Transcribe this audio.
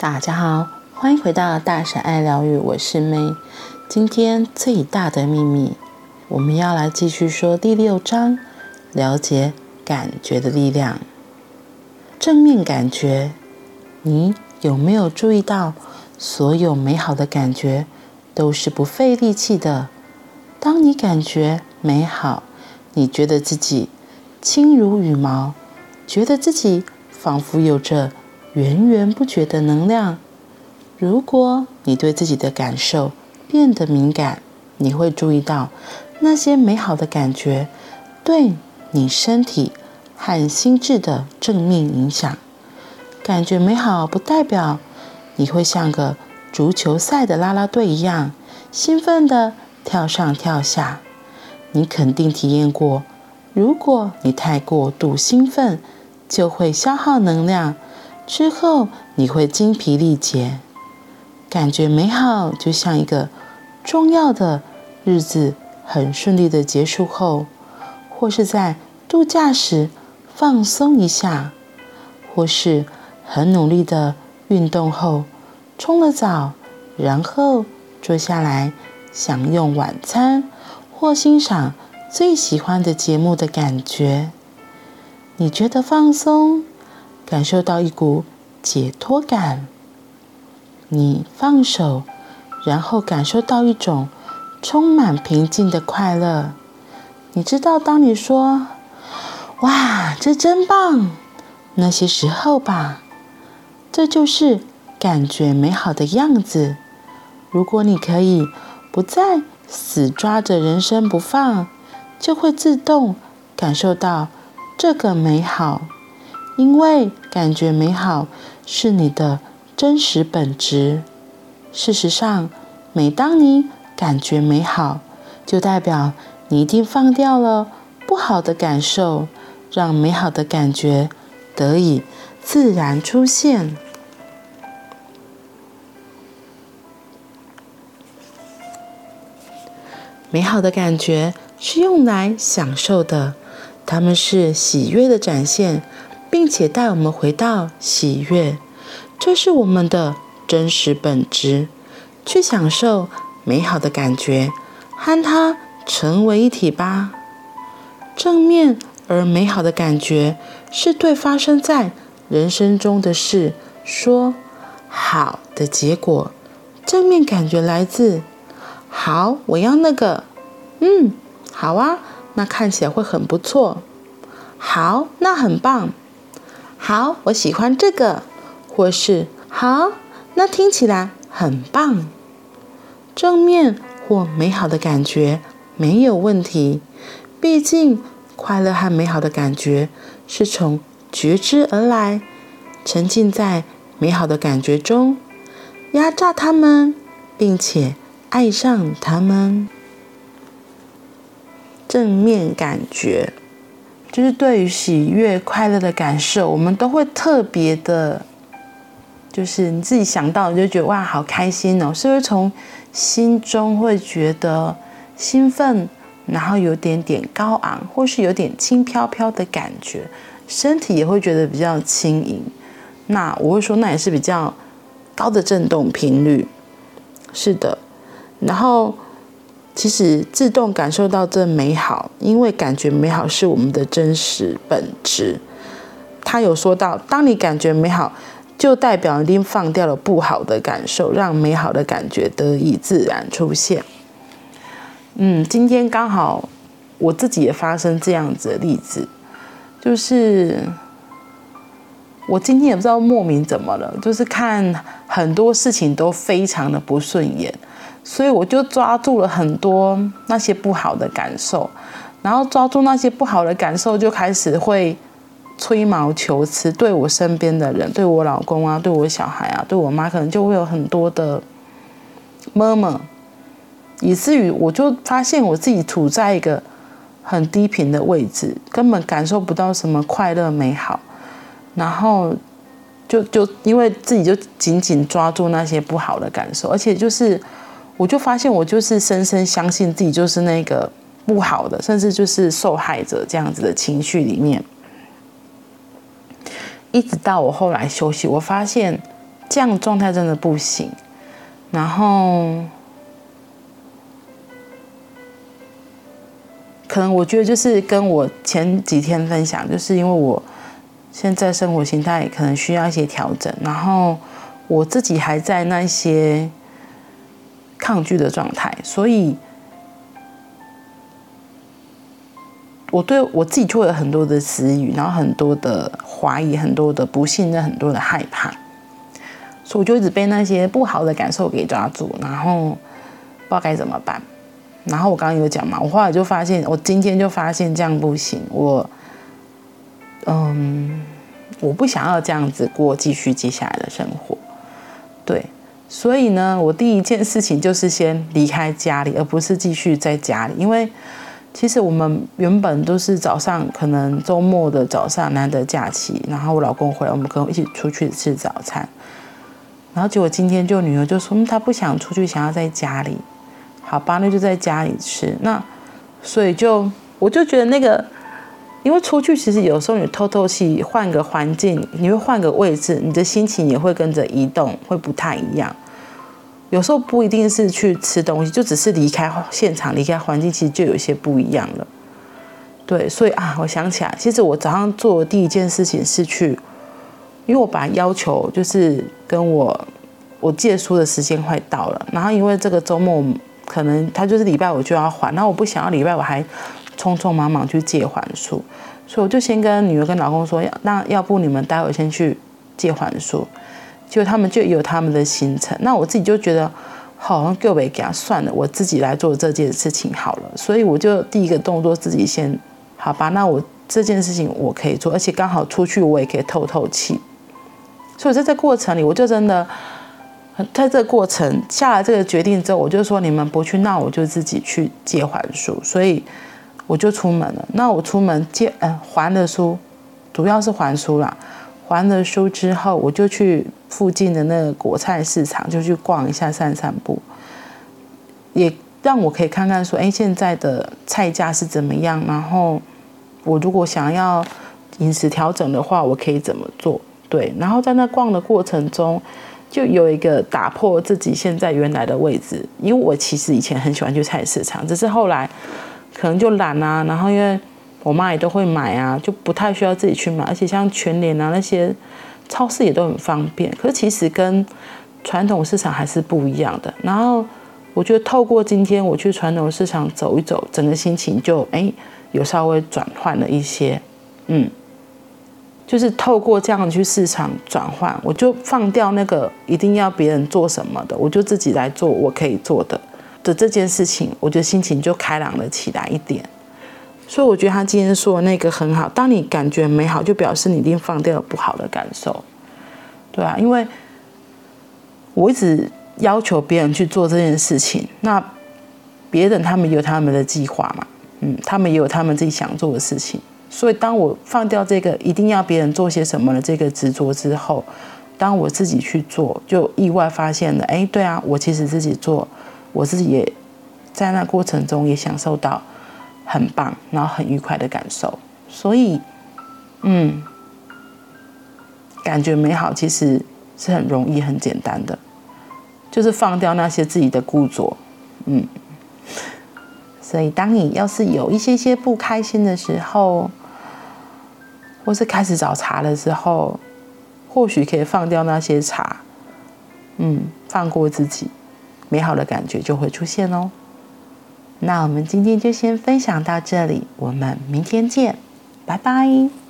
大家好，欢迎回到大婶爱疗愈，我是 May。今天最大的秘密，我们要来继续说第六章，了解感觉的力量。正面感觉，你有没有注意到，所有美好的感觉都是不费力气的？当你感觉美好，你觉得自己轻如羽毛，觉得自己仿佛有着。源源不绝的能量。如果你对自己的感受变得敏感，你会注意到那些美好的感觉对你身体和心智的正面影响。感觉美好不代表你会像个足球赛的啦啦队一样兴奋地跳上跳下。你肯定体验过，如果你太过度兴奋，就会消耗能量。之后你会精疲力竭，感觉美好，就像一个重要的日子很顺利的结束后，或是在度假时放松一下，或是很努力的运动后冲了澡，然后坐下来享用晚餐或欣赏最喜欢的节目的感觉。你觉得放松？感受到一股解脱感，你放手，然后感受到一种充满平静的快乐。你知道，当你说“哇，这真棒”，那些时候吧，这就是感觉美好的样子。如果你可以不再死抓着人生不放，就会自动感受到这个美好。因为感觉美好是你的真实本质。事实上，每当你感觉美好，就代表你一定放掉了不好的感受，让美好的感觉得以自然出现。美好的感觉是用来享受的，它们是喜悦的展现。并且带我们回到喜悦，这是我们的真实本质。去享受美好的感觉，和它成为一体吧。正面而美好的感觉是对发生在人生中的事说好的结果。正面感觉来自“好，我要那个”，嗯，好啊，那看起来会很不错。好，那很棒。好，我喜欢这个，或是好，那听起来很棒。正面或美好的感觉没有问题，毕竟快乐和美好的感觉是从觉知而来。沉浸在美好的感觉中，压榨他们，并且爱上他们。正面感觉。就是对于喜悦、快乐的感受，我们都会特别的，就是你自己想到你就觉得哇，好开心哦，是不是从心中会觉得兴奋，然后有点点高昂，或是有点轻飘飘的感觉，身体也会觉得比较轻盈。那我会说，那也是比较高的振动频率，是的，然后。其实自动感受到这美好，因为感觉美好是我们的真实本质。他有说到，当你感觉美好，就代表已经放掉了不好的感受，让美好的感觉得以自然出现。嗯，今天刚好我自己也发生这样子的例子，就是我今天也不知道莫名怎么了，就是看很多事情都非常的不顺眼。所以我就抓住了很多那些不好的感受，然后抓住那些不好的感受，就开始会吹毛求疵，对我身边的人，对我老公啊，对我小孩啊，对我妈，可能就会有很多的妈妈以至于我就发现我自己处在一个很低频的位置，根本感受不到什么快乐美好，然后就就因为自己就紧紧抓住那些不好的感受，而且就是。我就发现，我就是深深相信自己就是那个不好的，甚至就是受害者这样子的情绪里面。一直到我后来休息，我发现这样状态真的不行。然后，可能我觉得就是跟我前几天分享，就是因为我现在生活形态可能需要一些调整，然后我自己还在那些抗拒的状态，所以。我对我自己就会有很多的词语，然后很多的怀疑，很多的不信任，很多的害怕，所以我就一直被那些不好的感受给抓住，然后不知道该怎么办。然后我刚刚有讲嘛，我后来就发现，我今天就发现这样不行，我嗯，我不想要这样子过继续接下来的生活。对，所以呢，我第一件事情就是先离开家里，而不是继续在家里，因为。其实我们原本都是早上，可能周末的早上难得假期，然后我老公回来，我们可能一起出去吃早餐。然后结果今天就女儿就说，她不想出去，想要在家里。好吧，那就在家里吃。那所以就我就觉得那个，因为出去其实有时候你透透气，换个环境，你会换个位置，你的心情也会跟着移动，会不太一样。有时候不一定是去吃东西，就只是离开现场、离开环境，其实就有些不一样了。对，所以啊，我想起来，其实我早上做的第一件事情是去，因为我把要求就是跟我我借书的时间快到了，然后因为这个周末可能他就是礼拜五就要还，然后我不想要礼拜五还匆匆忙忙去借还书，所以我就先跟女儿跟老公说，要那要不你们待会先去借还书。就他们就有他们的行程，那我自己就觉得好像够没给他算了，我自己来做这件事情好了。所以我就第一个动作自己先好吧，那我这件事情我可以做，而且刚好出去我也可以透透气。所以在这过程里，我就真的在这个过程下了这个决定之后，我就说你们不去，那我就自己去借还书。所以我就出门了。那我出门借嗯还了书，主要是还书啦。还了书之后，我就去附近的那个果菜市场，就去逛一下、散散步，也让我可以看看说，哎，现在的菜价是怎么样？然后我如果想要饮食调整的话，我可以怎么做？对，然后在那逛的过程中，就有一个打破自己现在原来的位置，因为我其实以前很喜欢去菜市场，只是后来可能就懒啊，然后因为。我妈也都会买啊，就不太需要自己去买，而且像全联啊那些超市也都很方便。可是其实跟传统市场还是不一样的。然后我觉得透过今天我去传统市场走一走，整个心情就哎有稍微转换了一些，嗯，就是透过这样去市场转换，我就放掉那个一定要别人做什么的，我就自己来做我可以做的这件事情，我觉得心情就开朗了起来一点。所以我觉得他今天说的那个很好。当你感觉美好，就表示你一定放掉了不好的感受，对啊。因为我一直要求别人去做这件事情，那别人他们有他们的计划嘛，嗯，他们也有他们自己想做的事情。所以当我放掉这个一定要别人做些什么的这个执着之后，当我自己去做，就意外发现了，哎，对啊，我其实自己做，我自己也在那过程中也享受到。很棒，然后很愉快的感受，所以，嗯，感觉美好其实是很容易、很简单的，就是放掉那些自己的固着，嗯。所以，当你要是有一些些不开心的时候，或是开始找茬的时候，或许可以放掉那些茬，嗯，放过自己，美好的感觉就会出现哦。那我们今天就先分享到这里，我们明天见，拜拜。